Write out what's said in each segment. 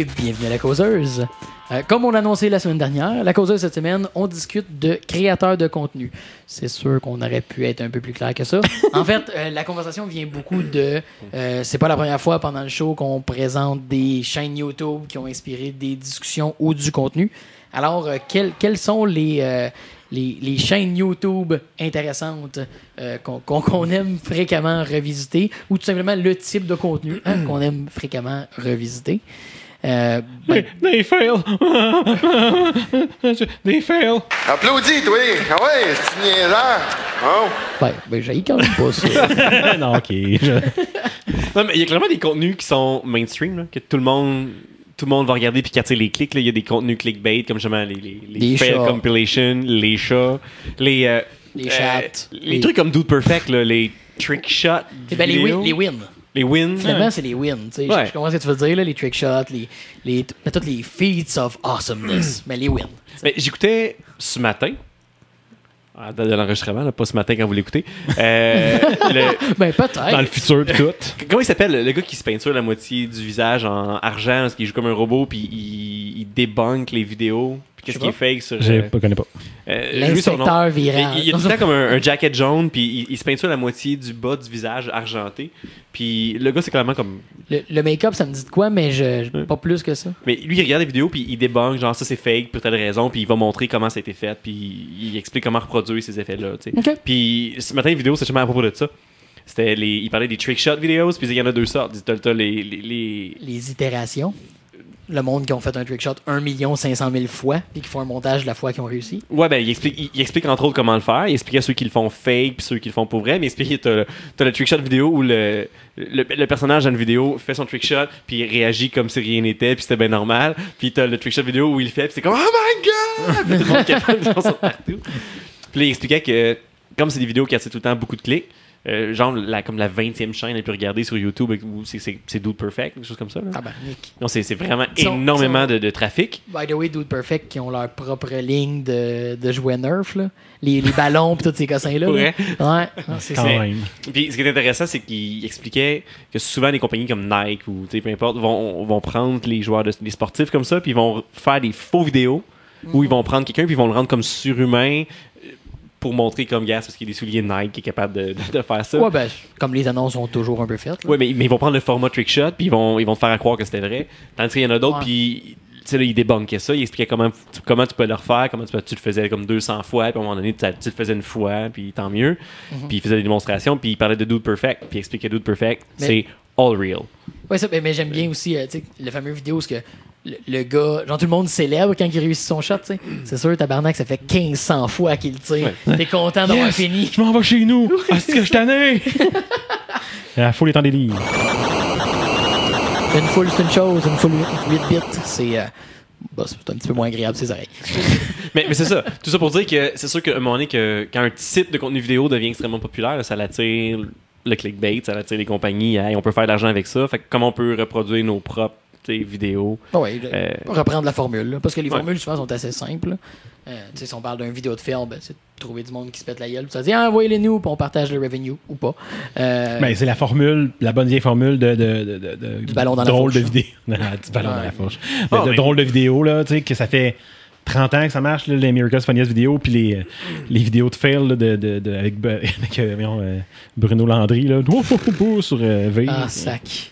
Et bienvenue à la causeuse. Euh, comme on l'a annoncé la semaine dernière, la causeuse cette semaine, on discute de créateurs de contenu. C'est sûr qu'on aurait pu être un peu plus clair que ça. en fait, euh, la conversation vient beaucoup de. euh, c'est pas la première fois pendant le show qu'on présente des chaînes YouTube qui ont inspiré des discussions ou du contenu. Alors, euh, quelles, quelles sont les, les, les chaînes YouTube intéressantes euh, qu'on aime fréquemment revisiter ou tout simplement le type de contenu hein, qu'on aime fréquemment revisiter? Euh, ben, They fail. They fail. Applaudis, toi! Ah ouais, c'est niaiseur! Oh! ben, ben, j'haïs quand même pas ça. non, ok. je- Non, mais il y a clairement des contenus qui sont mainstream, là, que tout le monde. Tout le monde va regarder puis qui les clics. là. Il y a des contenus clickbait comme justement les, les, les Les fail chats. compilation, les chats, les. euh, Les euh, chats. les, Les- trucs comme Dude Perfect, là, les trick shots. Eh ben, les wins. Les wins. Finalement, c'est les wins. tu sais. Je- Ouais. Je comprends ce que tu veux dire, là, les trick shots, les, les, mais tous les feats of awesomeness. mais les wins. Mais j'écoutais ce matin. À la date de l'enregistrement, pas ce matin quand vous l'écoutez. Euh, Ben, peut-être. dans le futur pis tout. Comment il s'appelle le gars qui se peinture la moitié du visage en argent parce qu'il joue comme un robot puis il, il débunk les vidéos? Qu'est-ce qui est fake sur Je euh, ne connais pas. euh, son nom. L'inspecteur viral. Il, il a tout le temps comme un, un jacket jaune puis il, il se peinture la moitié du bas du visage argenté puis le gars c'est clairement comme Le, le make-up, ça me dit de quoi, mais je, Ouais. pas plus que ça. mais lui il regarde les vidéos puis il débunk genre ça c'est fake pour telle raison puis il va montrer comment ça a été fait puis il explique comment reproduire ces effets là tu sais. OK. Puis ce matin, la vidéo, c'est justement à propos de ça. C'était les, il parlait des trick shot videos, puis il y en a deux sortes. T'as, t'as les, les, les- Les itérations. Le monde qui ont fait un trick shot 1 500 000 fois, puis qui font un montage de la fois qu'ils ont réussi. Ouais, ben, il explique, il, explique entre autres comment le faire. Il expliquait ceux qui le font fake, puis ceux qui le font pour vrai. Mais il expliquait, t'as, t'as le trick shot vidéo où le, le, personnage dans une vidéo fait son trick shot, puis il réagit comme si rien n'était, puis c'était bien normal. Puis t'as le trick shot vidéo où il fait, puis c'est comme Oh my god! Puis tout le monde saute partout. Puis il expliquait que, comme c'est des vidéos qui attirent tout le temps beaucoup de clics, euh, genre la, comme la 20e chaîne la plus regardée sur YouTube, c'est, Dude Perfect, quelque chose comme ça. Là. Tabarnak. Non, c'est, c'est vraiment sont- énormément sont- de, de trafic. By the way, Dude Perfect qui ont leur propre ligne de, de jouets Nerf, là. Les, les ballons pis tous ces cossins-là. Là. Ouais, Ah, c'est ça. Puis ce qui est intéressant, c'est qu'il expliquait que souvent des compagnies comme Nike ou tu sais, peu importe vont, vont prendre les joueurs, de, les sportifs comme ça, puis ils vont faire des faux vidéos où ils vont prendre quelqu'un puis ils vont le rendre comme surhumain pour montrer comme gars parce qu'il y a des souliers Nike qui est capable de, de- de faire ça. Ouais, ben, comme les annonces sont toujours un peu faites. Ouais, mais, mais ils vont prendre le format trick shot puis ils vont, ils vont te faire croire que c'était vrai. Tandis qu'il y en a d'autres, puis tu sais, là, ils débunkaient ça, ils expliquaient comment, tu- comment tu peux le refaire, comment tu, tu le faisais comme 200 fois, puis à un moment donné, tu, tu le faisais une fois, puis tant mieux. Mhm. Puis ils faisaient des démonstrations, puis ils parlaient de Dude Perfect, puis ils expliquaient Dude Perfect, Mais- c'est all real. Ça, mais, mais j'aime bien aussi, euh, tu sais, le fameux vidéo où ce que le, le gars, genre tout le monde célèbre quand il réussit son shot, tu sais. C'est sûr, tabarnak, ça fait 1500 fois qu'il tire. T'es content d'avoir Yes! fini. Je m'en vais chez nous. Ah, c'est que je tanné. La foule est en délire. Une foule, c'est une chose, une foule 8 bits, c'est euh, bah, c'est un petit peu moins agréable ses oreilles. Mais, mais c'est ça. Tout ça pour dire que c'est sûr qu'à un moment donné, que, quand un type de contenu vidéo devient extrêmement populaire, là, ça l'attire le clickbait, ça l'attire les compagnies. Hey, on peut faire de l'argent avec ça. Fait que comment on peut reproduire nos propres vidéos Bon, ouais, le- Euh, reprendre la formule, là, parce que les Ouais. formules souvent sont assez simples. Euh, tu sais, si on parle d'une vidéo de film, ben, c'est de trouver du monde qui se pète la gueule, ça dit ah, envoyez-les nous, puis on partage le revenue ou pas. Euh, Ben, c'est la formule, la bonne vieille formule de, de, de, de- de- Du ballon dans la drôle fourche. de vidéo. du ballon dans la fourche. Ah, de, mais- drôle de vidéo, là, tu sais, que ça fait 30 ans que ça marche, là, les America's Funniest Videos, puis les, euh, les vidéos de fail là, de, de, de- avec, euh, euh, Bruno Landry, là, Ouf, ouf, ouf, ouf, sur euh, V. ah, sac.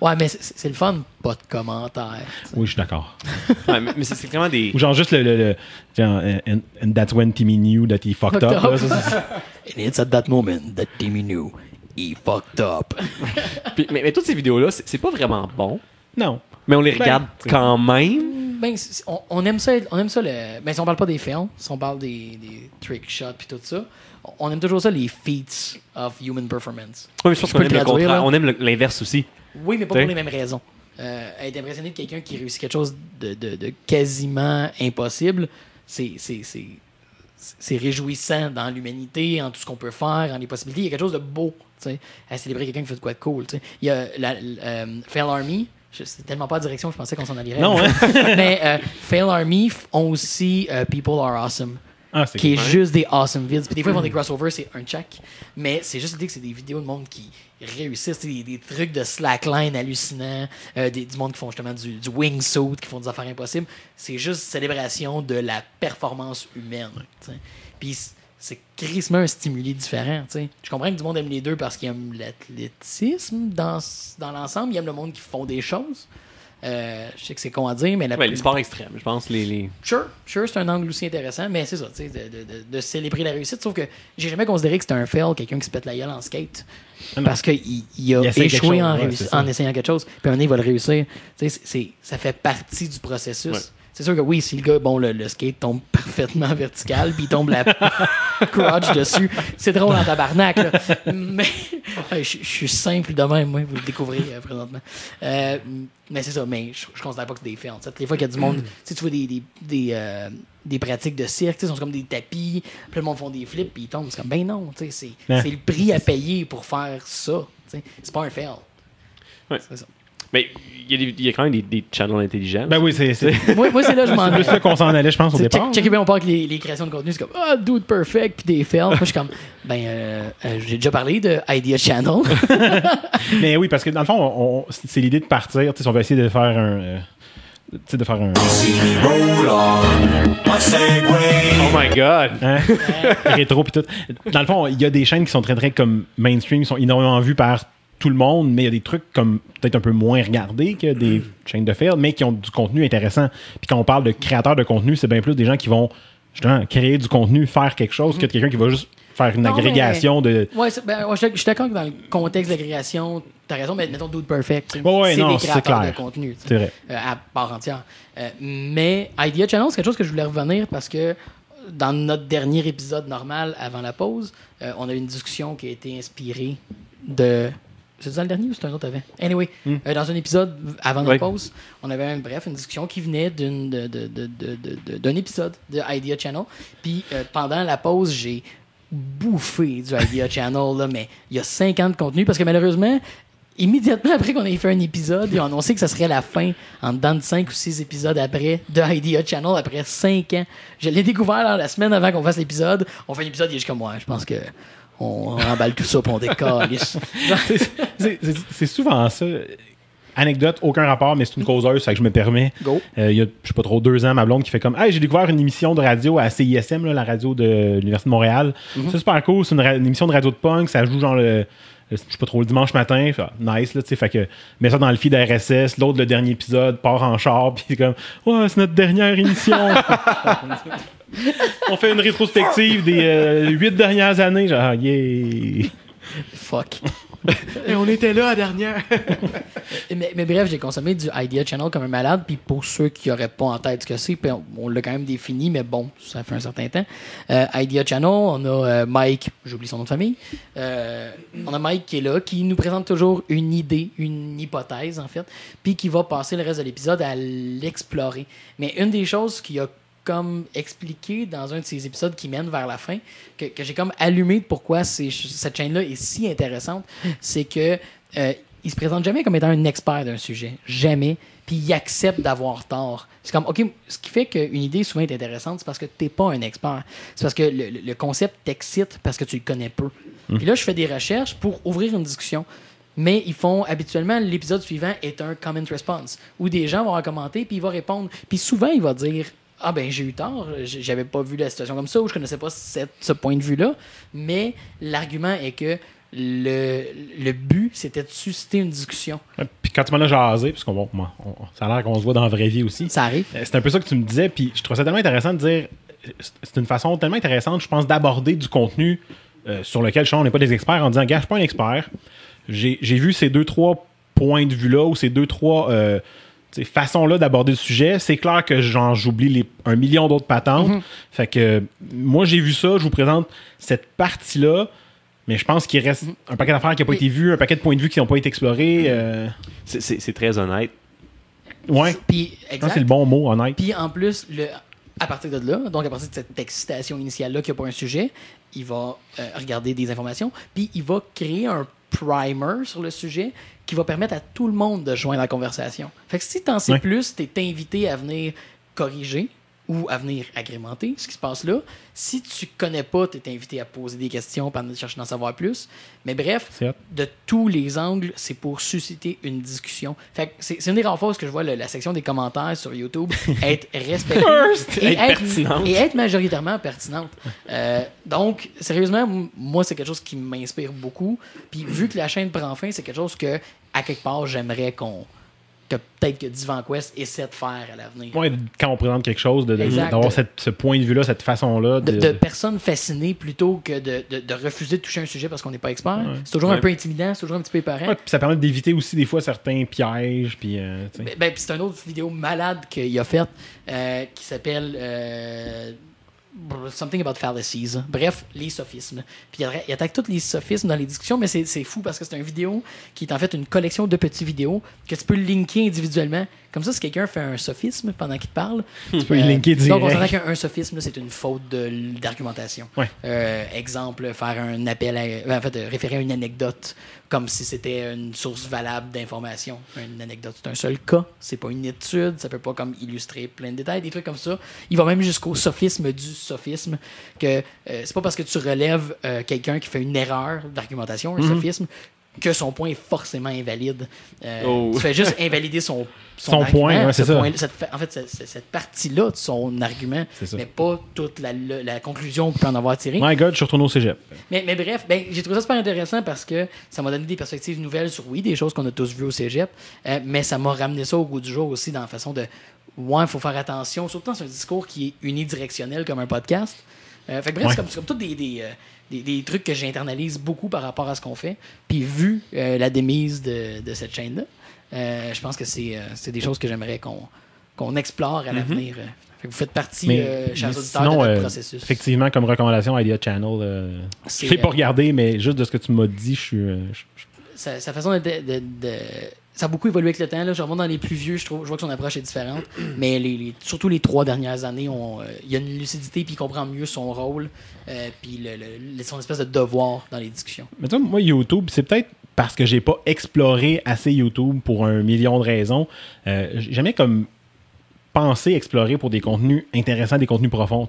Ouais, mais c'est le fun, pas de commentaires. Oui, je suis d'accord. ouais, mais, mais c'est vraiment des. Ou genre juste le. le, le genre, euh, and, and that's when Timmy knew that he fucked up. Fucked là, up. ça, c'est- And it's at that moment that Timmy knew he fucked up. Puis- mais, mais toutes ces vidéos-là, c'est c'est pas vraiment bon. non. Mais on les Ben, regarde quand même. Ben, on, on aime ça, on aime ça le. Ben, si on parle pas des films, si on parle des, des trick shots puis tout ça, on aime toujours ça les feats of human performance. Ouais, mais je pense qu'on aime le contraire. là. On aime l'inverse aussi. Oui, mais pas T'sais? pour les mêmes raisons. Euh, être impressionné de quelqu'un qui réussit quelque chose de, de- de quasiment impossible, c'est réjouissant dans l'humanité, en tout ce qu'on peut faire, en les possibilités. Il y a quelque chose de beau à célébrer quelqu'un qui fait de quoi de cool. tu sais. Il y a la, l- euh, Fail Army. C'est tellement pas la direction, je pensais qu'on s'en allait. Non, hein? Mais euh, Fail Army ont aussi euh, People Are Awesome. Ah, qui est juste des awesome vids. Puis des fois, ils font des crossovers, c'est un check. Mais c'est juste l'idée que c'est des vidéos de monde qui réussissent, des, des trucs de slackline hallucinants, euh, des, du monde qui font justement du, du wingsuit, qui font des affaires impossibles. C'est juste célébration de la performance humaine. Puis c'est crissement un stimuli différent. tu sais. Je comprends que du monde aime les deux parce qu'ils aiment l'athlétisme dans, dans l'ensemble. Ils aiment le monde qui font des choses. Euh, je sais que c'est con à dire, mais la Ouais, les sports extrêmes, je pense. Les, les... Sure, sure, c'est un angle aussi intéressant, mais c'est ça, tu sais, de, de- de- de célébrer la réussite. Sauf que j'ai jamais considéré que c'était un fail, quelqu'un qui se pète la gueule en skate. Ah non. Parce qu'il il a Il échoué en, ouais, en essayant quelque chose, puis un moment donné, il va le réussir. Tu sais, ça fait partie du processus. C'est sûr que oui, si le gars, bon, le, le skate tombe parfaitement vertical, puis il tombe la crotch dessus, c'est drôle en tabarnak, là. Mais je je suis simple de même, moi, vous le découvrez euh, présentement. Euh, mais c'est ça, mais je, je considère pas que c'est des faits. En fait. Les fois qu'il y a du monde, tu sais, tu vois des, des, des, euh, des pratiques de cirque, sont comme des tapis, puis le monde font des flips, puis ils tombent. C'est comme, ben non, tu sais, c'est le prix à payer pour faire ça. C'est pas un fail. Ouais. C'est ça. Mais il y, a y quand même des, des channels intelligents. Ben oui, c'est c'est Moi, moi c'est là je m'en là qu'on s'en allait, je pense, au départ. check, bien, on parle que les, les créations de contenu, c'est comme Ah, dude perfect, puis des fails. Moi, je suis comme Ben, euh, euh, j'ai déjà parlé de Idea Channel. Mais oui, parce que dans le fond, on- on- c'est l'idée de partir. Tu sais, on va essayer de faire un. euh, tu sais, de faire un. Oh my god! hein, rétro puis tout. Dans le fond, il y a des chaînes qui sont très très comme mainstream, qui sont énormément vues par tout le monde, mais il y a des trucs comme peut-être un peu moins regardés que des chaînes de fail, mais qui ont du contenu intéressant. Puis quand on parle de créateurs de contenu, c'est bien plus des gens qui vont justement créer du contenu, faire quelque chose, que de quelqu'un qui va juste faire une Non, mais- agrégation de. c'est- ben, je je suis d'accord que dans le contexte de l'agrégation, t'as raison, mais mettons Dude Perfect. tu Ouais, c'est des créateurs clair. de contenu. tu. C'est vrai. euh, à part entière. Euh, mais Idea Channel, c'est quelque chose que je voulais revenir parce que dans notre dernier épisode normal avant la pause, euh, on a eu une discussion qui a été inspirée de. C'est dans le dernier ou c'est un autre avant? Anyway, euh, dans un épisode avant notre Ouais. pause, on avait un, bref une discussion qui venait de- de- de- d'un épisode de Idea Channel. Puis euh, pendant la pause, j'ai bouffé du Idea Channel, là, mais il y a 50 de contenu parce que malheureusement, immédiatement après qu'on ait fait un épisode, ils ont annoncé que ça serait la fin en dedans de 5 ou 6 épisodes après de Idea Channel après 5 ans. Je l'ai découvert la semaine avant qu'on fasse l'épisode. On fait un épisode, il est comme moi. je pense que on emballe tout ça pour on décalisse. C'est- souvent ça. Anecdote, aucun rapport, mais c'est une causeuse, ça que je me permets. Go. Euh, il y a, je sais pas trop, deux ans, ma blonde qui fait comme Hey, j'ai découvert une émission de radio à CISM, là, la radio de l'Université de Montréal. C'est super cool, c'est une, émission de radio de punk, ça joue genre le. je sais pas trop, le dimanche matin, Fait, ah, nice, là, tu sais, fait que, mets ça dans le feed RSS, l'autre, le dernier épisode, part en char, puis c'est comme, ouais, c'est notre dernière émission. On fait une rétrospective des euh, huit dernières années, genre, yeah. Fuck. on était là la dernière! Mais, mais bref, j'ai consommé du Idea Channel comme un malade. Puis pour ceux qui n'auraient pas en tête ce que c'est, on, on l'a quand même défini, mais bon, ça fait un certain temps. Euh, Idea Channel, on a euh, Mike, j'oublie son nom de famille. Euh, on a Mike qui est là, qui nous présente toujours une idée, une hypothèse en fait, puis qui va passer le reste de l'épisode à l'explorer. Mais une des choses qui a comme expliqué dans un de ces épisodes qui mène vers la fin, que, que j'ai comme allumé de pourquoi cette chaîne-là est si intéressante, c'est que euh, il se présente jamais comme étant un expert d'un sujet. Jamais. Puis il accepte d'avoir tort. C'est comme, OK, ce qui fait qu'une idée souvent est intéressante, c'est parce que t'es pas un expert. C'est parce que le, le- concept t'excite parce que tu le connais peu. Puis là, je fais des recherches pour ouvrir une discussion. Mais ils font habituellement, l'épisode suivant est un comment response, où des gens vont commenter, puis il va répondre. Puis souvent, il va dire Ah ben, j'ai eu tort, j'avais pas vu la situation comme ça, ou je connaissais pas cette- ce point de vue-là. Mais l'argument est que le, le but, c'était de susciter une discussion. Puis quand tu m'en as jasé, parce qu'on moi, on- ça a l'air qu'on se voit dans la vraie vie aussi. Ça arrive. Euh, C'est un peu ça que tu me disais, puis je trouve ça tellement intéressant de dire. C'est une façon tellement intéressante, je pense, d'aborder du contenu euh, sur lequel je on n'est pas des experts en disant, gars, je suis pas un expert. J'ai j'ai vu ces deux, trois points de vue-là ou ces deux, trois euh, façons-là d'aborder le sujet. C'est clair que j'oublie les- un million d'autres patentes. Fait que moi, j'ai vu ça, je vous présente cette partie-là. Mais je pense qu'il reste un paquet d'affaires qui n'a pas été vu, un paquet de points de vue qui n'ont pas été explorés. euh, C'est- C'est c'est très honnête. ouais, Puis, je pense exact. que c'est le bon mot, honnête. Puis en plus, le, à partir de là, donc à partir de cette excitation initiale-là qui a pas un sujet, il va euh, regarder des informations, puis il va créer un primer sur le sujet qui va permettre à tout le monde de joindre la conversation. Fait que si t'en sais plus, t'es invité à venir corriger ou à venir agrémenter ce qui se passe là. Si tu connais pas, tu es invité à poser des questions, par chercher d'en savoir plus. Mais bref, de tous les angles, c'est pour susciter une discussion. Fait c'est une des rares fois que je vois le- la section des commentaires sur YouTube être respectée et Être et être majoritairement pertinente. Euh, donc, sérieusement, moi, c'est quelque chose qui m'inspire beaucoup. Puis, vu que la chaîne prend fin, c'est quelque chose que, à quelque part, j'aimerais qu'on. Que peut-être que Divan Quest essaie de faire à l'avenir. Ouais, quand on présente quelque chose, d'avoir ce point de vue-là, cette façon-là. de, De, de personnes fascinées plutôt que de, de- de refuser de toucher un sujet parce qu'on n'est pas expert. C'est toujours un peu intimidant, c'est toujours un petit peu. Ouais, puis ça permet d'éviter aussi des fois certains pièges. Puis, euh. Ben, ben, puis c'est une autre vidéo malade qu'il a faite euh, qui s'appelle euh, Something about fallacies. Bref, les sophismes. Puis il, atta- il attaque tous les sophismes dans les discussions, mais c'est fou parce que c'est une vidéo qui est en fait une collection de petits vidéos que tu peux linker individuellement. Comme ça, si quelqu'un fait un sophisme pendant qu'il te parle, tu peux le linker Donc, on direct. s'entend qu'un un sophisme, c'est une faute d'argumentation. Ouais. Euh, exemple, faire un appel à. euh, En fait, euh, référer à une anecdote comme si c'était une source valable d'information. Une anecdote, c'est un seul cas, c'est pas une étude, ça peut pas comme illustrer plein de détails, des trucs comme ça. Il va même jusqu'au sophisme du sophisme, que euh, c'est pas parce que tu relèves euh, quelqu'un qui fait une erreur d'argumentation, un Mhm. sophisme, que son point est forcément invalide. Euh, Oh. Tu fais juste invalider son, Son argument, point, ouais, ce c'est ça. point- cette en fait, cette, partie-là de son argument, mais pas toute la, la- la conclusion qu'on peut en avoir tirée. My God, je suis retourné au cégep. Mais, mais bref, ben, j'ai trouvé ça super intéressant parce que ça m'a donné des perspectives nouvelles sur, oui, des choses qu'on a tous vues au cégep, euh, mais ça m'a ramené ça au goût du jour aussi dans la façon de, ouais, il faut faire attention, surtout dans un discours qui est unidirectionnel comme un podcast. Euh, fait que bref, Ouais. c'est comme, comme tous des, des, euh, des- des trucs que j'internalise beaucoup par rapport à ce qu'on fait. Puis vu euh, la démise de, de cette chaîne-là, euh, je pense que c'est, euh, c'est des choses que j'aimerais qu'on, qu'on explore à l'avenir. Fait que vous faites partie, Mais, euh, chers auditeurs, sinon, de notre processus. effectivement, comme recommandation, Idea Channel, C'est, je l'ai pas regardé, mais juste de ce que tu m'as dit, je suis. sa, sa façon de, de- de- Ça a beaucoup évolué avec le temps. Là. Je remonte dans les plus vieux, je, trouve, je vois que son approche est différente. Mais surtout les trois dernières années, euh, il y a une lucidité puis il comprend mieux son rôle euh, puis son espèce de devoir dans les discussions. Mais tu moi, YouTube, c'est peut-être parce que j'ai pas exploré assez YouTube pour un million de raisons. Euh, jamais comme pensé explorer pour des contenus intéressants, des contenus profonds.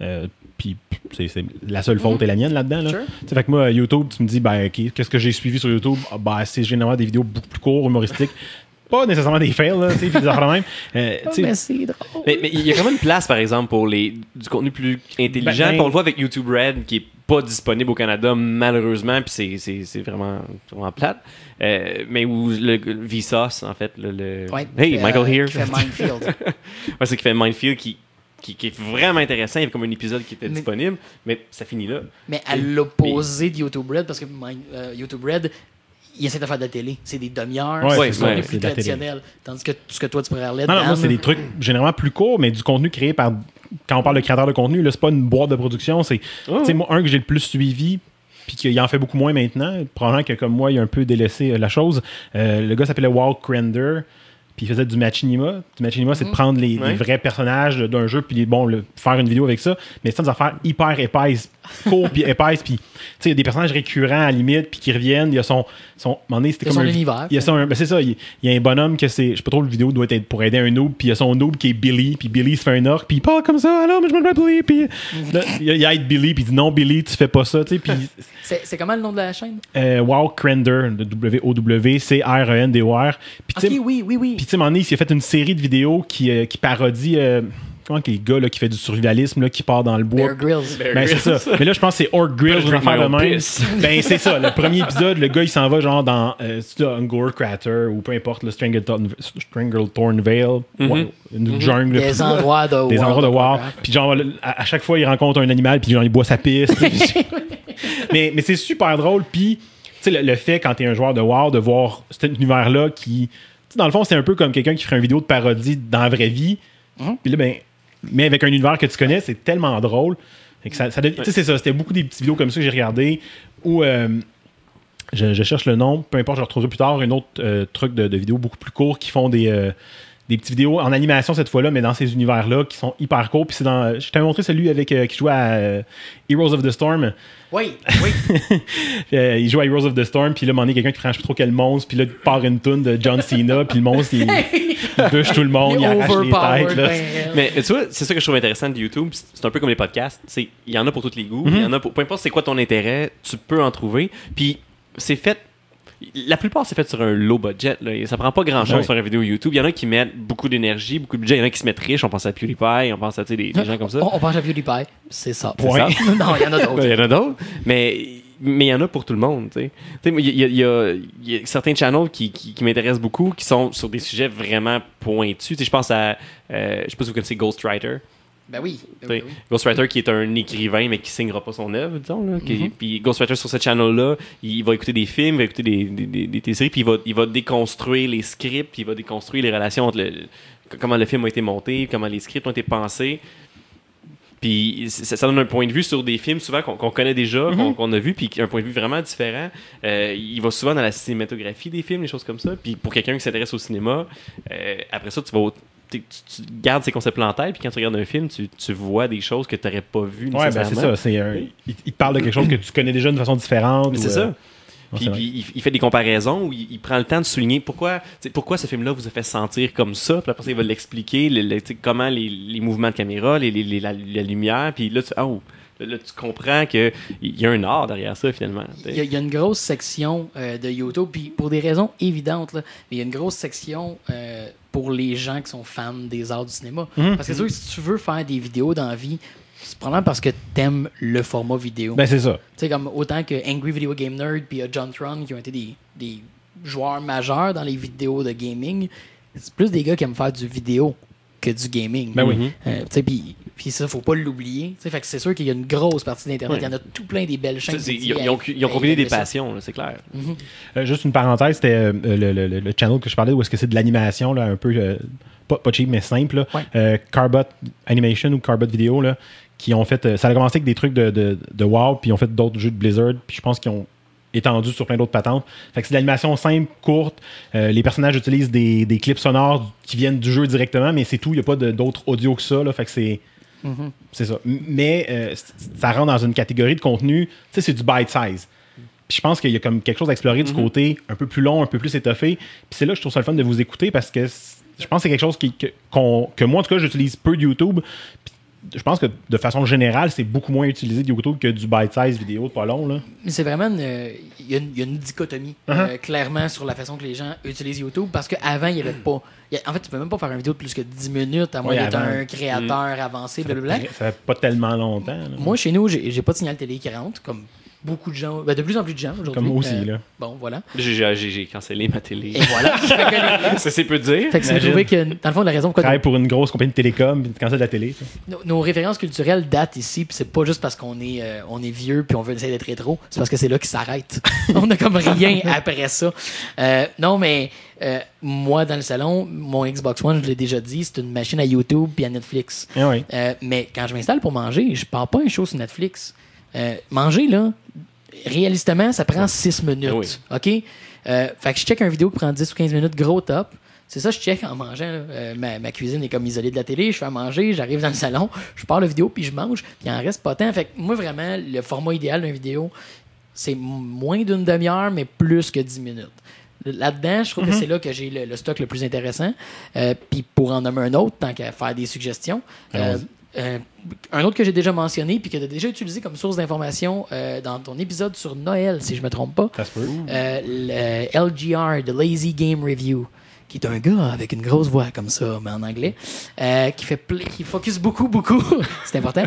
Euh, Puis c'est c'est- la seule faute est la mienne là-dedans. Là. Sure. Fait que moi, YouTube, tu me dis, ben, qu'est-ce que j'ai suivi sur YouTube? Ah, ben, c'est généralement des vidéos beaucoup plus courtes, humoristiques. pas nécessairement des fails, là, tu sais, puis des affaires même. Euh, sais, mais c'est drôle. Mais mais il y a quand même une place, par exemple, pour les, du contenu plus intelligent. Ben, ben- on le voit avec YouTube Red, qui est pas disponible au Canada, malheureusement, puis c'est- c'est c'est vraiment, vraiment plate. Euh, mais où le, le Vsauce, en fait, le... le- Ouais, hey, euh, Michael here. qui fait Minefield. Ouais, c'est qui fait Mindfield, qui, qui, qui est vraiment intéressant. Il y avait comme un épisode qui était Mais- disponible, mais ça finit là. mais à l'opposé de YouTube Red, parce que euh, YouTube Red, il essaie de faire de la télé. C'est des demi-heures, Ouais, c'est c'est plus de la télé. traditionnel. Tandis que ce que toi, tu pourrais aller Non, non, c'est des trucs généralement plus courts, mais du contenu créé par. Quand on parle de créateur de contenu, là, c'est pas une boîte de production. C'est. Oh. Tu sais, moi, un que j'ai le plus suivi, puis qu'il en fait beaucoup moins maintenant, probablement que comme moi, il a un peu délaissé euh, la chose. Euh, le gars s'appelait Walt Crender. Puis il faisait du machinima. Du machinima, c'est de prendre les, vrais personnages d'un jeu, puis bon, le, faire une vidéo avec ça. Mais c'est des affaires hyper épaisses, courtes, puis épaisses. Puis, tu sais, il y a des personnages récurrents à la limite, puis qui reviennent. Il y a son. son donné, c'était comme son un- univers. Il y a son, ben, c'est ça. Il, y a un bonhomme que c'est. Je sais pas trop, le vidéo doit être pour aider un noob, puis il y a son noob qui est Billy, puis Billy se fait un orc, puis il parle comme ça. Alors, mais je m'appelle Billy, puis. il, aide Billy, puis il dit non, Billy, tu fais pas ça, tu sais. Puis. C'est comment le nom de la chaîne? Euh, wow Crender, de W-O-W, C-R-E-N-D-O-R. Puis, tu Ok, sais, oui, oui, oui. puis, tu sais, il s'est fait une série de vidéos qui, euh, qui parodie. euh, comment que les gars là, qui fait du survivalisme, là, qui part dans le bois. Bear Grylls. Ben, c'est ça. Mais là, je pense que c'est Orc Grill, Je une affaire de même. Ben, c'est ça. Le premier épisode, le gars, il s'en va genre dans euh, Ungor Crater ou peu importe, le Stranglethorn, Stranglethorn Vale, ouais, une jungle. Des endroits de des endroits de War. Puis genre, à, à chaque fois, il rencontre un animal, puis genre, il boit sa piste. mais mais c'est super drôle. Puis, tu sais, le, le fait, quand t'es un joueur de War, de voir cet univers-là qui... tu sais, dans le fond, c'est un peu comme quelqu'un qui ferait une vidéo de parodie dans la vraie vie. Puis là, ben, mais avec un univers que tu connais, c'est tellement drôle. Ça, tu sais, c'est ça. C'était beaucoup des petites vidéos comme ça que j'ai regardé où euh, je, je cherche le nom, peu importe, je retrouverai plus tard. Un autre euh, truc de, de vidéos beaucoup plus court qui font des. euh, des petites vidéos en animation cette fois-là, mais dans ces univers-là qui sont hyper courts. Puis c'est dans. Je t'avais montré celui avec euh, qui jouait à euh, Heroes of the Storm. Oui, oui. Euh, il joue à Heroes of the Storm, puis là, moment donné, quelqu'un qui franchit trop quel monstre, puis là, il part une toune de John Cena, puis le monstre, il, il bûche tout le monde, il, arrache les overpowered, têtes. là. ben, Mais tu vois, c'est ça que je trouve intéressant de YouTube. C'est un peu comme les podcasts. C'est- Il y en a pour tous les goûts. Il y en a pour, peu importe c'est quoi ton intérêt, tu peux en trouver. Puis c'est fait. La plupart, c'est fait sur un low budget. Là. Et Ça prend pas grand chose Ouais. sur une vidéo YouTube. Il y en a qui mettent beaucoup d'énergie, beaucoup de budget. Il y en a qui se mettent riches. On pense à PewDiePie, on pense à des, des gens comme ça. On, on pense à PewDiePie. C'est ça. Point. Ça? non, il y en a d'autres. Il y en a d'autres, mais mais il y en a pour tout le monde. Il y, y y a certains channels qui, qui, qui m'intéressent beaucoup, qui sont sur des sujets vraiment pointus. Tu sais, Je pense à, euh, je sais pas si vous connaissez Ghostwriter. Ben oui. Ben sais, oui, oui. Ghostwriter qui est un écrivain mais qui signera pas son œuvre, disons. Là, qui- Mhm. Puis Ghostwriter sur ce channel-là, il va écouter des films, il va écouter des, des, des, des téléséries, puis il va, il va déconstruire les scripts, puis il va déconstruire les relations entre le- comment le film a été monté, comment les scripts ont été pensés. Puis ça, ça donne un point de vue sur des films souvent qu'on connaît déjà, qu'on qu'on a vu, puis un point de vue vraiment différent. Euh, il va souvent dans la cinématographie des films, des choses comme ça. Puis pour quelqu'un qui s'intéresse au cinéma, euh, après ça, tu vas tu, tu- gardes ces concepts-là en tête, puis quand tu regardes un film, tu, tu vois des choses que tu n'aurais pas vues Ouais, ben c'est nécessairement. ça. C'est un- il, il te parle de quelque chose que tu connais déjà d'une façon différente. C'est euh, ça. ouais, Puis, il, il fait des comparaisons où il, il prend le temps de souligner pourquoi, pourquoi ce film-là vous a fait sentir comme ça. Puis après il va l'expliquer, le- le- comment les, les mouvements de caméra, les, les- les- la, la lumière. Puis là, tu, oh, là, là, tu comprends qu'il y a un art derrière ça, finalement. Il y, a, il y a une grosse section euh, de YouTube, puis pour des raisons évidentes, là, mais il y a une grosse section euh, pour les gens qui sont fans des arts du cinéma. Mhm. Parce que sûr si tu veux faire des vidéos dans la vie, c'est probablement parce que t'aimes le format vidéo. Ben, c'est ça. Tu sais, comme autant que Angry Video Game Nerd puis John Tron qui ont été des, des joueurs majeurs dans les vidéos de gaming, c'est plus des gars qui aiment faire du vidéo que du gaming. Ben oui. Euh, tu sais, puis puis ça, faut pas l'oublier. Tu sais, fait que c'est sûr qu'il y a une grosse partie d'Internet. Ouais. Il y en a tout plein des belles chaînes. Ils, ont, ils ont combiné des passions, c'est clair. Mhm. Euh, juste une parenthèse, c'était euh, le, le- le- le channel que je parlais où est-ce que c'est de l'animation, là, un peu euh, pas, pas cheap, mais simple. là. Ouais. Euh, Carbot Animation ou Carbot Video, là, qui ont fait. euh, ça a commencé avec des trucs de, de, de WoW, puis ils ont fait d'autres jeux de Blizzard, puis je pense qu'ils ont étendu sur plein d'autres patentes. Fait que c'est de l'animation simple, courte. Euh, les personnages utilisent des, des clips sonores qui viennent du jeu directement, mais c'est tout. Il n'y a pas d'autres audio que ça. Là, fait que c'est. C'est ça. Mais euh, ça rentre dans une catégorie de contenu, tu sais, c'est du bite size. Puis je pense qu'il y a comme quelque chose à explorer du côté un peu plus long, un peu plus étoffé. Puis c'est là que je trouve ça le fun de vous écouter parce que je pense que c'est quelque chose qui, que, que moi, en tout cas, j'utilise peu de YouTube. Puis je pense que de façon générale, c'est beaucoup moins utilisé de YouTube que du bite size vidéo de pas long. Là. Mais c'est vraiment une, euh, il y, a une- il y a une dichotomie euh, clairement sur la façon que les gens utilisent YouTube parce qu'avant il y avait pas il y a- en fait tu peux même pas faire une vidéo de plus que 10 minutes à moins d'être un créateur avancé blablabla. Ça fait pas tellement longtemps. là. moi chez nous j'ai j'ai pas de signal télé qui rentre comme beaucoup de gens ben, de plus en plus de gens aujourd'hui Comme moi aussi, Euh, là. bon voilà J'ai- J'ai j'ai cancellé ma télé. et voilà ça, c'est peu dire. fait que c'est trouvé que dans le fond la raison pourquoi Travaille pour une grosse compagnie de télécom, puis tu cancelles la télé. nos, nos références culturelles datent ici, puis c'est pas juste parce qu'on est, euh, on est vieux puis on veut essayer d'être rétro, c'est parce que c'est là qu'ils s'arrêtent. on a comme rien après ça. Euh, non, mais euh, moi, dans le salon, mon Xbox One, je l'ai déjà dit, c'est une machine à YouTube puis à Netflix. Ah. Euh, mais quand je m'installe pour manger, je pars pas un show sur Netflix. Euh, manger, là, réalistement, ça prend 6 minutes. OK? Euh, fait que je check une vidéo qui prend 10 ou 15 minutes, gros top. C'est ça, je check en mangeant. Euh, ma, ma cuisine est comme isolée de la télé. Je fais à manger, j'arrive dans le salon, je pars la vidéo, puis je mange. Puis il en reste pas tant. Fait que moi, vraiment, le format idéal d'une vidéo, c'est moins d'une demi-heure, mais plus que 10 minutes. Là-dedans, je trouve que c'est là que j'ai le, le stock le plus intéressant. Euh, Puis pour en nommer un autre, tant qu'à faire des suggestions, euh, Allons-y. Euh, un autre que j'ai déjà mentionné puis que tu as déjà utilisé comme source d'information euh, dans ton épisode sur Noël, si je me trompe pas, Ça se peut. euh, le LGR, The Lazy Game Review, qui est un gars avec une grosse voix comme ça, mais en anglais, qui fait qui focus beaucoup, beaucoup, c'est important,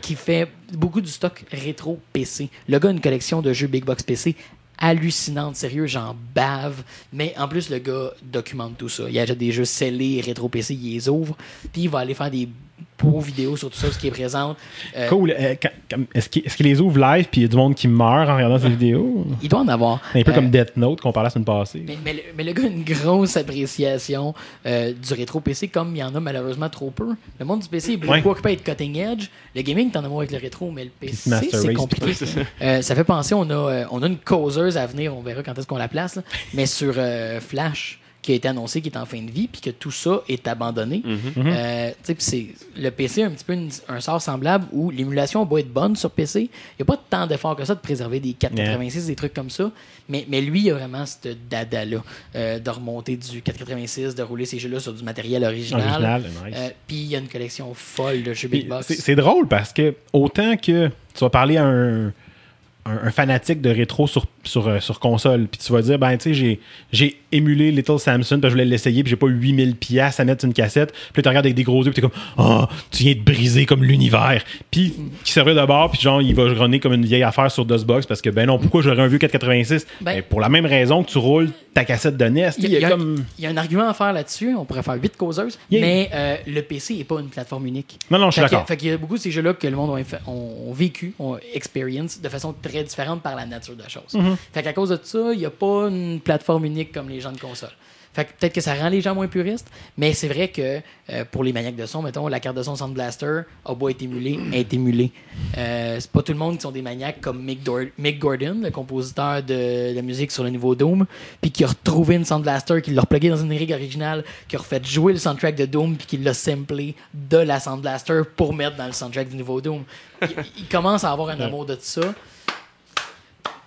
qui fait beaucoup du stock rétro PC. Le gars a une collection de jeux Big Box PC hallucinante, sérieux, j'en bave. Mais en plus, le gars documente tout ça. Il achète des jeux scellés rétro PC, il les ouvre, puis il va aller faire des beaux vidéos sur tout ça, ce qui est présent. Euh, Cool. Euh, Est-ce qu'il est-ce qu'il les ouvre live puis il y a du monde qui meurt en regardant ces vidéos? Il doit en avoir. Un peu Euh, comme Death Note qu'on parlait la semaine passée. Mais, mais le, mais le gars a une grosse appréciation euh, du rétro PC, comme il y en a malheureusement trop peu. Le monde du PC est beaucoup Ouais. occupé à être cutting edge. Le gaming, t'en as moins avec le rétro, mais le PC, c'est compliqué. Euh, ça fait penser, on a, euh, on a une causeuse à venir, on verra quand est-ce qu'on la place, là. mais sur euh, Flash, qui a été annoncé qui est en fin de vie, puis que tout ça est abandonné. Tu sais, puis c'est le PC a un petit peu une- un sort semblable où l'émulation va être bonne sur PC. Il n'y a pas tant d'efforts que ça de préserver des 486, des trucs comme ça. Mais, mais lui, il a vraiment ce dada-là euh, de remonter du 486, de rouler ces jeux-là sur du matériel original. Original, nice. Euh, puis il y a une collection folle de jeux Big Box. C'est c'est drôle parce que autant que tu vas parler à un, un, un fanatique de rétro sur, sur, euh, sur console, puis tu vas dire, ben, tu sais, j'ai- j'ai émulé Little Samson, puis je voulais l'essayer, puis j'ai pas 8000 pièces à mettre sur une cassette. Puis tu regardes avec des gros yeux, puis t'es comme, oh, tu viens de briser comme l'univers. Puis qui servait de bord, puis genre, il va runner comme une vieille affaire sur DOSBox parce que, ben non, pourquoi j'aurais un vieux 486 Ben- Ben, Pour la même raison que tu roules ta cassette de NES. Il y, a, y a comme. il y a un argument à faire là-dessus. On pourrait faire huit causeuses. Yeah. Mais euh, le PC n'est pas une plateforme unique. Non, non, je suis Fait que- d'accord. Fait qu'il y a beaucoup de ces jeux-là que le monde ont, effa- ont- vécu, ont expérience de façon très différente par la nature de la chose. Fait qu'à cause de ça, il n'y a pas une plateforme unique comme les gens de console. Fait que peut-être que ça rend les gens moins puristes, mais c'est vrai que euh, pour les maniaques de son, mettons, la carte de son Sound Blaster a beau être émulée, elle est émulée. Euh, c'est pas tout le monde qui sont des maniaques comme Mick, Dor- Mick Gordon, le compositeur de, de musique sur le niveau Doom, puis qui a retrouvé une Sound Blaster, qui l'a replugué dans une rig originale, qui a refait jouer le soundtrack de Doom, puis qui l'a samplé de la Sound Blaster pour mettre dans le soundtrack du nouveau Doom. Il, il commence à avoir un amour de ça.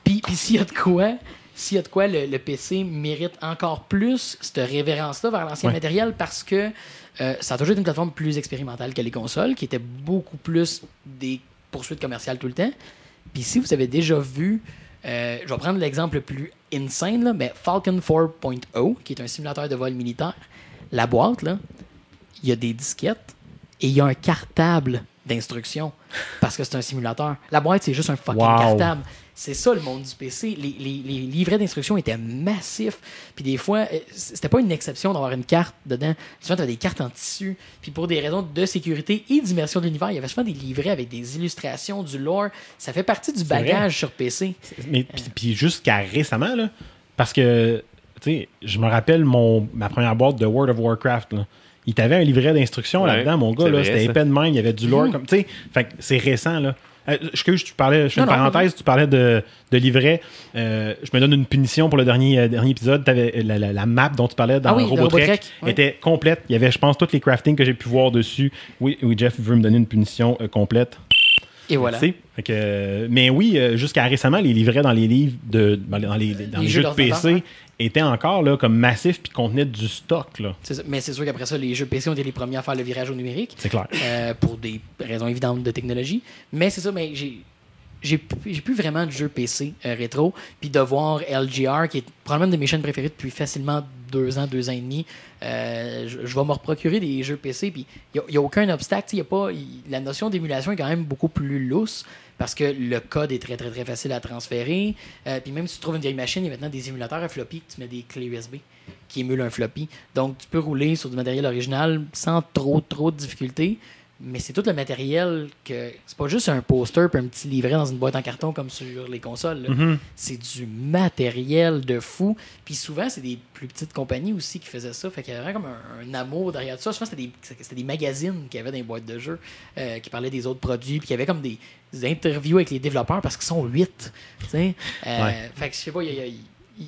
Puis, puis s'il y a de quoi, s'il y a de quoi, le, le PC mérite encore plus cette révérence-là vers l'ancien Ouais. matériel parce que euh, ça a toujours été une plateforme plus expérimentale que les consoles, qui était beaucoup plus des poursuites commerciales tout le temps. Puis si vous avez déjà vu, euh, je vais prendre l'exemple le plus insane, là, mais Falcon 4.0, qui est un simulateur de vol militaire, la boîte, là, il y a des disquettes et il y a un cartable d'instructions parce que c'est un simulateur. La boîte, c'est juste un fucking Wow. cartable. C'est ça le monde du PC. Les, les- les livrets d'instructions étaient massifs. Puis des fois, euh, c'était pas une exception d'avoir une carte dedans. Souvent, tu avais des cartes en tissu. Puis pour des raisons de sécurité et d'immersion de l'univers, il y avait souvent des livrets avec des illustrations, du lore. Ça fait partie du vrai. bagage sur PC. Mais puis, puis jusqu'à récemment, là, parce que, tu sais, je me rappelle mon, ma première boîte de World of Warcraft, là. Il t'avait un livret d'instructions Ouais, là-dedans, mon gars, C'était épais de même, il y avait du lore, comme, tu sais. Fait que c'est récent, là. Euh, excuse, tu parlais, je fais Non, une non, parenthèse, tu parlais de, de livret. Euh, je me donne une punition pour le dernier, euh, dernier épisode. T'avais, euh, la, la- la map dont tu parlais dans Ah oui, Robotrek était complète. Il y avait, je pense, tous les crafting que j'ai pu voir dessus. Oui, oui Jeff veut me donner une punition complète. Et voilà. Que, euh, mais oui, euh, jusqu'à récemment, les livrets dans les livres de dans les, dans les, dans Les les jeux jeux de PC étaient encore là, comme massifs puis contenaient du stock. là. Mais c'est sûr qu'après ça, les jeux PC ont été les premiers à faire le virage au numérique. C'est clair. euh, pour des raisons évidentes de technologie. Mais c'est ça, mais j'ai. J'ai plus vraiment de jeux PC euh, rétro, puis de voir LGR, qui est probablement une de mes chaînes préférées depuis facilement deux ans, deux ans et demi, euh, je, vais me reprocurer des jeux PC, puis il n'y a, aucun obstacle. y a pas, la notion d'émulation est quand même beaucoup plus lousse, parce que le code est très très très facile à transférer. Euh, puis même si tu trouves une vieille machine, il y a maintenant des émulateurs à floppy tu mets des clés USB qui émulent un floppy. Donc tu peux rouler sur du matériel original sans trop trop de difficultés. Mais c'est tout le matériel que. C'est pas juste un poster puis un petit livret dans une boîte en carton comme sur les consoles. Mhm. C'est du matériel de fou. Puis souvent, c'est des plus petites compagnies aussi qui faisaient ça. Fait qu'il y avait vraiment comme un, un amour derrière ça. Souvent, c'était des, c'était des magazines qui avaient dans les boîtes de jeux euh, qui parlaient des autres produits. Puis qui avaient comme des, des interviews avec les développeurs parce qu'ils sont huit. Euh, Ouais. Fait que je sais pas, il y a- il y a- il-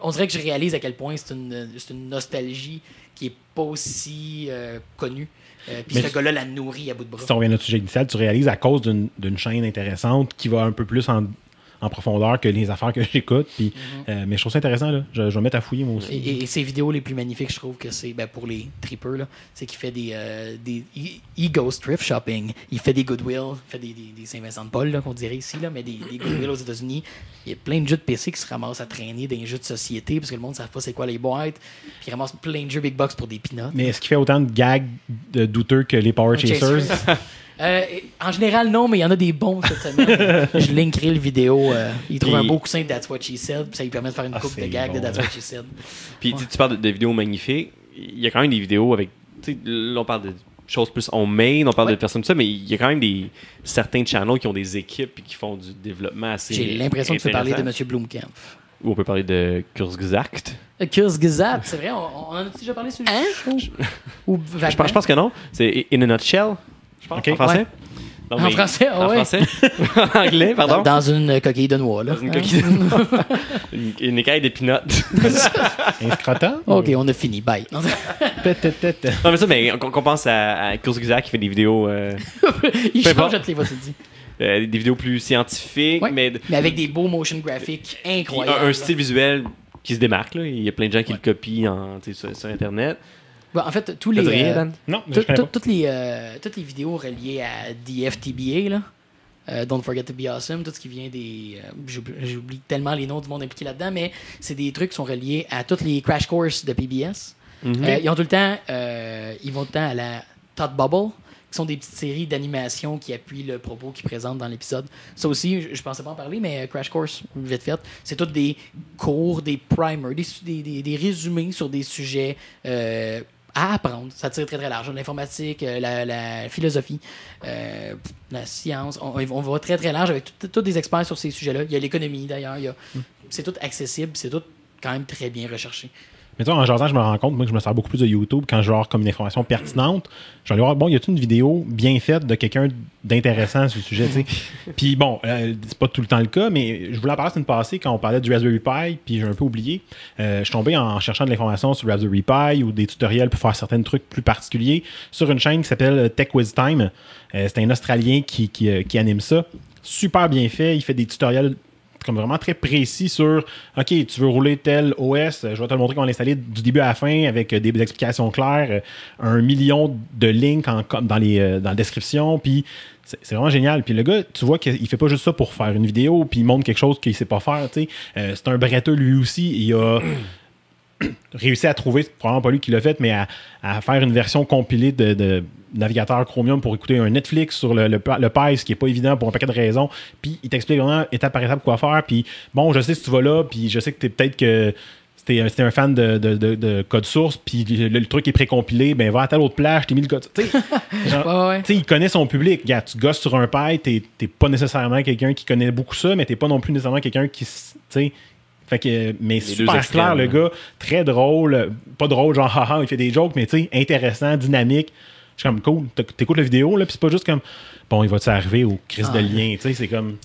on dirait que je réalise à quel point c'est une, c'est une nostalgie qui est pas aussi euh, connue. Euh, Puis ce gars-là la nourrit à bout de bras. Si on revient notre sujet initial, tu réalises à cause d'une chaîne intéressante qui va un peu plus en, en profondeur que les affaires que j'écoute. Puis, euh, mais je trouve ça intéressant. Là. Je, je vais me mettre à fouiller moi aussi. Et, et- ses vidéos les plus magnifiques, je trouve que c'est ben, pour les trippers, là, c'est qu'il fait des, euh, des il, goes thrift shopping, il fait des Goodwill, il fait des, des, des Saint-Vincent de Paul là, qu'on dirait ici, là, mais des, des Goodwill aux États-Unis. Il y a plein de jeux de PC qui se ramassent à traîner dans les jeux de société parce que le monde ne savent pas c'est quoi les boîtes. Puis il ramasse plein de jeux big box pour des peanuts. Mais est-ce qu'il fait autant de gags de douteux que les Power Chasers? Euh, en général, non, mais il y en a des bons cette semaine. je linkerai le vidéo. euh, il trouve un beau coussin de That's What She Said, puis ça lui permet de faire une Ah, coupe de gags de. That's What She Said. Puis tu- tu parles de, de vidéos magnifiques. Il y a quand même des vidéos avec. Là, on parle de choses plus homemade, on parle Ouais. de personnes tout ça, mais il y a quand même des certains channels qui ont des équipes et qui font du développement assez. J'ai l'impression que tu peux parler de. M. Blumkamp. Ou on peut parler de Kurzgesagt. Kurzgesagt, c'est vrai, on, on en a déjà parlé sur le show? Ou Je pense, je pense que non. C'est In a Nutshell, je pense, en français? Non, En mais- français, ah En ouais. français? en anglais, Dans, pardon? dans une coquille de noix, là. Dans une Hein? coquille de noix. une, une écaille d'épinotes. Un scrotum? Ok, on a fini. Bye. Non, mais ça, mais qu'on qu'on pense à, à Kurzgesagt qui fait des vidéos, euh, Il Peu change importe. de les vas-y, dis. euh, des vidéos plus scientifiques, Ouais. mais Mais avec des beaux motion graphiques puis incroyables. un, style visuel qui se démarque. Là. Il y a plein de gens qui Ouais. le copient en, sur Internet. Bon, en fait, tous les. rien, euh, Dan? Non, je tout- connais tout- pas. toutes, les, euh, toutes les vidéos reliées à DFTBA, là. euh, Don't Forget to Be Awesome, tout ce qui vient des. euh, j'oublie- tellement les noms du monde impliqué là-dedans, mais c'est des trucs qui sont reliés à tous les crash courses de PBS. Mhm. Euh, ils ont tout le temps, euh, ils vont tout le temps à la Thought Bubble, qui sont des petites séries d'animation qui appuient le propos qu'ils présentent dans l'épisode. Ça aussi, je, je pensais pas en parler, mais Crash Course, vite fait, c'est tous des cours, des primers, des, des, des- des résumés sur des sujets euh, à apprendre. Ça tire très très large. L'informatique, euh, la, la philosophie, euh, la science. On, on va très très large avec tous des experts sur ces sujets-là. Il y a l'économie d'ailleurs. a- C'est tout accessible, c'est tout quand même très bien recherché. Mais toi, en jasant, je me rends compte, moi, que je me sers beaucoup plus de YouTube quand je avoir comme une information pertinente. Je vais aller voir, bon, y a-t-il une vidéo bien faite de quelqu'un d'intéressant sur le sujet, tu sais? Puis bon, euh, c'est pas tout le temps le cas, mais je voulais en parler semaine passée quand on parlait du Raspberry Pi, puis j'ai un peu oublié. Euh, je suis tombé en cherchant de l'information sur Raspberry Pi ou des tutoriels pour faire certains trucs plus particuliers sur une chaîne qui s'appelle Tech Wiz Time. Euh, c'est un Australien qui, qui, euh, qui anime ça. Super bien fait. Il fait des tutoriels comme vraiment très précis sur OK, tu veux rouler tel OS, je vais te le montrer comment l'installer du début à la fin avec euh, des explications claires, euh, un million de links dans, les, euh, dans la description, puis c'est vraiment génial. Puis le gars, tu vois qu'il fait pas juste ça pour faire une vidéo, puis il montre quelque chose qu'il sait pas faire. Euh, c'est un bretteux lui aussi, il a réussi à trouver, c'est probablement pas lui qui l'a fait, mais à, à faire une version compilée de, de navigateur Chromium pour écouter un Netflix sur le, le, ce qui est pas évident pour un paquet de raisons. Puis il t'explique vraiment étape par étape quoi faire. Puis bon, je sais si tu vas là, puis je sais que t'es peut-être que c'était un- fan de, de, de- de code source, puis le, le truc est précompilé, ben va à telle autre plage, t'es mis le code. Tu sais, il connaît son public. Regarde, tu gosses sur un t'es t'es pas nécessairement quelqu'un qui connaît beaucoup ça, mais t'es pas non plus nécessairement quelqu'un qui. Fait que, mais deux super clair, le gars, très drôle, pas drôle, genre haha, il fait des jokes, mais tu sais, intéressant, dynamique. Je suis comme cool, T'éc- t'écoutes la vidéo, là, puis c'est pas juste comme bon, il va-tu arriver au crise Ah. de lien, tu sais, c'est comme.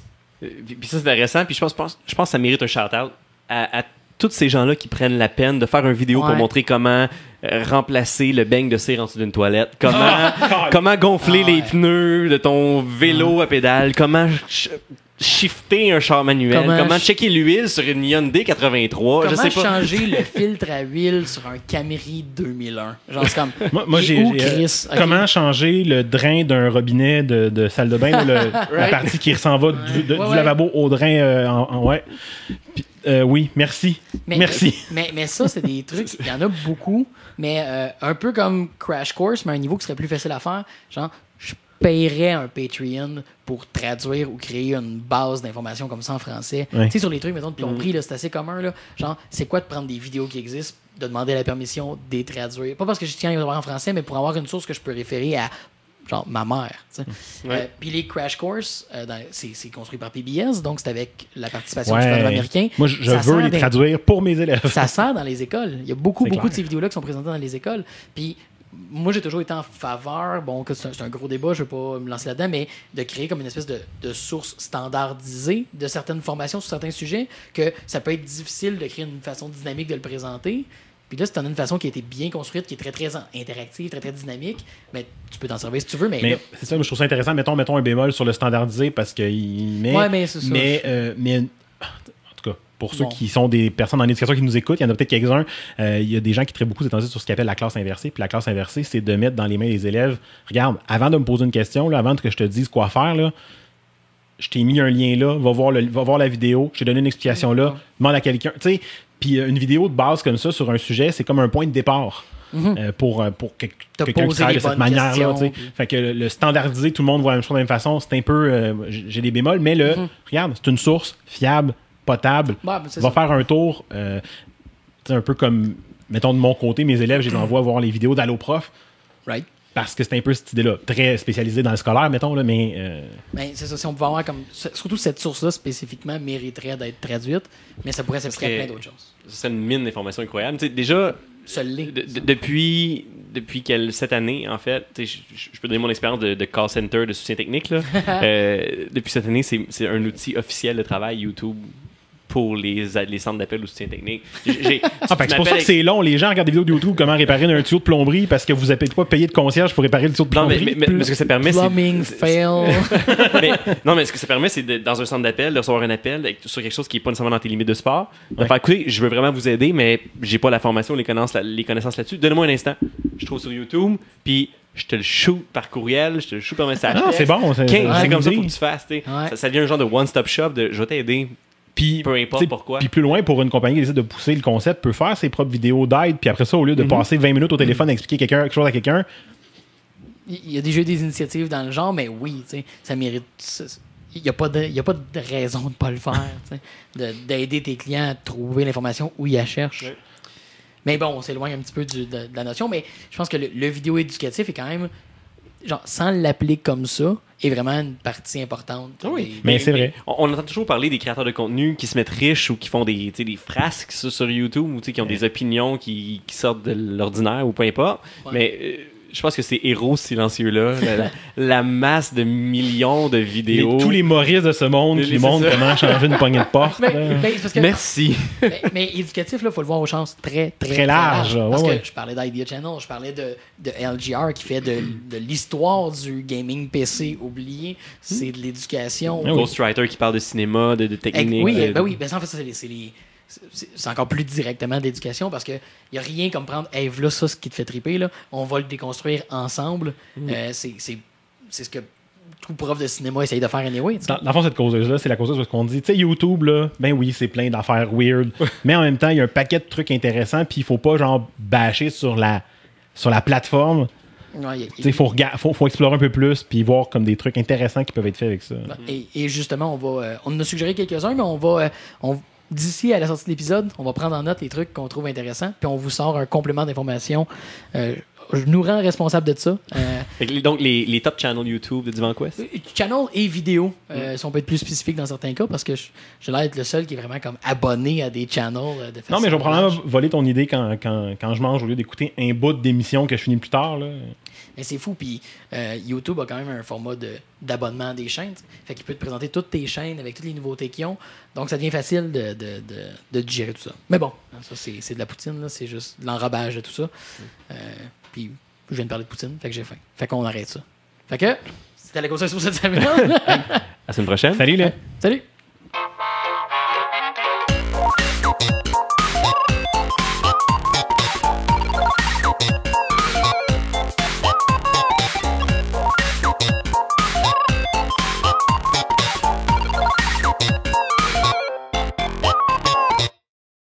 Euh, Puis ça, c'est intéressant. Puis je pense, pense- je pense que ça mérite un shout-out à, à tous ces gens-là qui prennent la peine de faire une vidéo pour montrer comment euh, remplacer le beigne de cire en dessous d'une toilette, comment, Ah! comment gonfler Ah ouais. les pneus de ton vélo à pédale, comment shifter un char manuel, Comment comment, ch- checker l'huile sur une Hyundai 83, je Comment sais pas. changer le filtre à huile sur un Camry 2001? Genre, c'est comme. Moi, moi, j'ai. où, j'ai, euh. Comment changer le drain d'un robinet de, de salle de bain, la partie qui s'en va du, de- Ouais, du ouais. lavabo au drain euh, en, en- ouais. Puis, euh, oui, merci. Mais, Merci. Mais, mais ça, c'est des trucs, il y en a beaucoup, mais euh, un peu comme Crash Course, mais à un niveau qui serait plus facile à faire. Genre, je paierais un Patreon pour traduire ou créer une base d'informations comme ça en français. Tu sais, sur les trucs, mettons, de plomberie, là, c'est assez commun. Là. Genre, c'est quoi de prendre des vidéos qui existent, de demander la permission de les traduire? Pas parce que je tiens à les avoir en français, mais pour avoir une source que je peux référer à genre ma mère. Ouais. Euh, Puis les Crash Course, euh, c'est construit par PBS, donc c'est avec la participation du Ouais. gouvernement américain. Moi, je, veux les traduire pour mes élèves. ça sert dans les écoles. Il y a beaucoup, beaucoup clair. de ces vidéos-là qui sont présentées dans les écoles. Puis moi, j'ai toujours été en faveur, bon, que c'est un, un gros débat, je ne vais pas me lancer là-dedans, mais de créer comme une espèce de, de source standardisée de certaines formations sur certains sujets, que ça peut être difficile de créer une façon dynamique de le présenter. Puis là, si tu en as une façon qui a été bien construite, qui est très, très interactive, très, très dynamique, mais tu peux t'en servir si tu veux, mais, c'est ça, je trouve ça intéressant. Mettons, mettons un bémol sur le standardisé parce qu'il met. Ouais, mais c'est ça. Mais, euh, mais, pour ceux Bon. qui sont des personnes en éducation qui nous écoutent, il y en a peut-être quelques-uns. euh, il y a des gens qui traitent beaucoup sur ce qu'on appelle la classe inversée. Puis la classe inversée, c'est de mettre dans les mains des élèves. Regarde, avant de me poser une question, là, avant que je te dise quoi faire, là, je t'ai mis un lien là, va voir, le, va voir la vidéo, je t'ai donné une explication là, demande à quelqu'un. Tu sais, puis euh, une vidéo de base comme ça sur un sujet, c'est comme un point de départ. euh, pour, pour que- quelqu'un qui travaille de cette manière-là. Fait que le, le standardisé, tout le monde voit la même chose de la même façon. C'est un peu. euh, j'ai j'ai des bémols, mais le. Regarde, c'est une source fiable, potable. C'est va ça. faire un tour. euh, un peu comme. Mettons de mon côté, mes élèves, je les envoie voir les vidéos d'Allo Prof. right? Parce que c'est un peu cette idée-là. Très spécialisé dans le scolaire, mettons, là, mais. euh, Ben, c'est ça, si on pouvait avoir comme. Surtout cette source-là spécifiquement mériterait d'être traduite, mais ça pourrait s'appliquer à plein d'autres choses. C'est une mine d'informations incroyable. Tu sais, déjà, de- depuis, depuis quelle- cette année, en fait, je, peux donner mon expérience de, de call center, de soutien technique. Là. Euh, depuis cette année, c'est c'est un outil officiel de travail YouTube pour les, les centres d'appel au soutien technique. J'ai- Ah, que c'est pour ça que c'est long. Les gens regardent des vidéos de YouTube comment réparer un tuyau de plomberie parce que vous n'avez pas payé de concierge pour réparer le tuyau de Non, mais, plomberie. mais- ce que ça permet, c'est. Plumbing, fail. mais, non, mais ce que ça permet, c'est dans un centre d'appel, de recevoir un appel sur quelque chose qui n'est pas nécessairement dans tes limites de sport. De Ouais. faire écoutez, je veux vraiment vous aider, mais j'ai pas la formation, les connaissances, les connaissances là-dessus. Donne-moi un instant. Je trouve sur YouTube, puis je te le shoot par courriel, je te le shoot par message. Ah, c'est bon. C'est une comme ça idée. faut que tu fasses. Ouais. Ça, ça devient un genre de one-stop shop de je vais t'aider. Puis, Peu importe pourquoi. Puis plus loin, pour une compagnie qui décide de pousser le concept, peut faire ses propres vidéos d'aide, puis après ça, au lieu de passer 20 minutes au téléphone à expliquer quelque, quelque chose à quelqu'un, Il y a déjà des initiatives dans le genre, mais oui, tu sais, ça mérite. ça- Il n'y a, pas de- il y a pas de raison de ne pas le faire, tu sais, de- d'aider tes clients à trouver l'information où ils la cherchent. Ouais. Mais bon, on s'éloigne un petit peu du- de, de la notion, mais je pense que le, le vidéo éducatif est quand même, genre, sans l'appeler comme ça, est vraiment une partie importante. Oui. des- Mais c'est vrai. On, on entend toujours parler des créateurs de contenu qui se mettent riches ou qui font des, des frasques sur, sur YouTube ou qui ont des opinions qui, qui sortent de l'ordinaire ou peu importe. Ouais. Mais euh, je pense que ces héros silencieux-là, la, la- la masse de millions de les- vidéos. tous les Maurice de ce monde Les- qui montrent comment changer une poignée de porte. Mais, mais parce que- Merci. mais, mais éducatif, il faut le voir au sens très, très, Très large, Parce ouais. que je parlais d'Idea Channel, je parlais de, de LGR qui fait de, de l'histoire du gaming PC oublié. C'est de l'éducation. Ah oui. Ghostwriter qui parle de cinéma, de, de technique. oui, ben oui, ben ça, en fait, ça, c'est les- c'est encore plus directement d'éducation parce qu'il n'y a rien comme prendre, hey, voilà ça, ce qui te fait triper, là. on va le déconstruire ensemble. Mm. Euh, c'est ce que tout prof de cinéma essaye de faire anyway. Dans, dans le fond, cette causeuse-là, c'est la causeuse parce qu'on dit, tu sais, YouTube, là, ben oui, c'est plein d'affaires weird, mais en même temps, il y a un paquet de trucs intéressants, puis il faut pas, genre, bâcher sur la, sur la plateforme. Ouais, il faut, faut, faut explorer un peu plus, puis voir comme des trucs intéressants qui peuvent être faits avec ça. Et, et justement, on va, euh, on en a suggéré quelques-uns, mais on va, euh, on- d'ici à la sortie de l'épisode, on va prendre en note les trucs qu'on trouve intéressants, puis on vous sort un complément d'information. Euh, je nous rends responsable de ça. Euh, donc, les, les top channels YouTube de Divan Quest? channel et vidéo, euh, si on peut être plus spécifique dans certains cas, parce que je- j'ai l'air d'être le seul qui est vraiment comme abonné à des channels euh, de Non, mais je vais probablement voler ton idée quand, quand, quand je mange au lieu d'écouter un bout d'émission que je finis plus tard. Là. Mais c'est fou, puis euh, YouTube a quand même un format de- d'abonnement des chaînes. t'sais. Fait qu'il peut te présenter toutes tes chaînes avec toutes les nouveautés qu'ils ont. Donc ça devient facile de, de, de, de digérer tout ça. Mais bon, ça c'est c'est de la poutine, là, c'est juste de l'enrobage de tout ça. Euh, puis je viens de parler de poutine, fait que j'ai faim. Fait qu'on arrête ça. Fait que c'était la conseil pour cette semaine. À la semaine prochaine. Salut, là. Salut!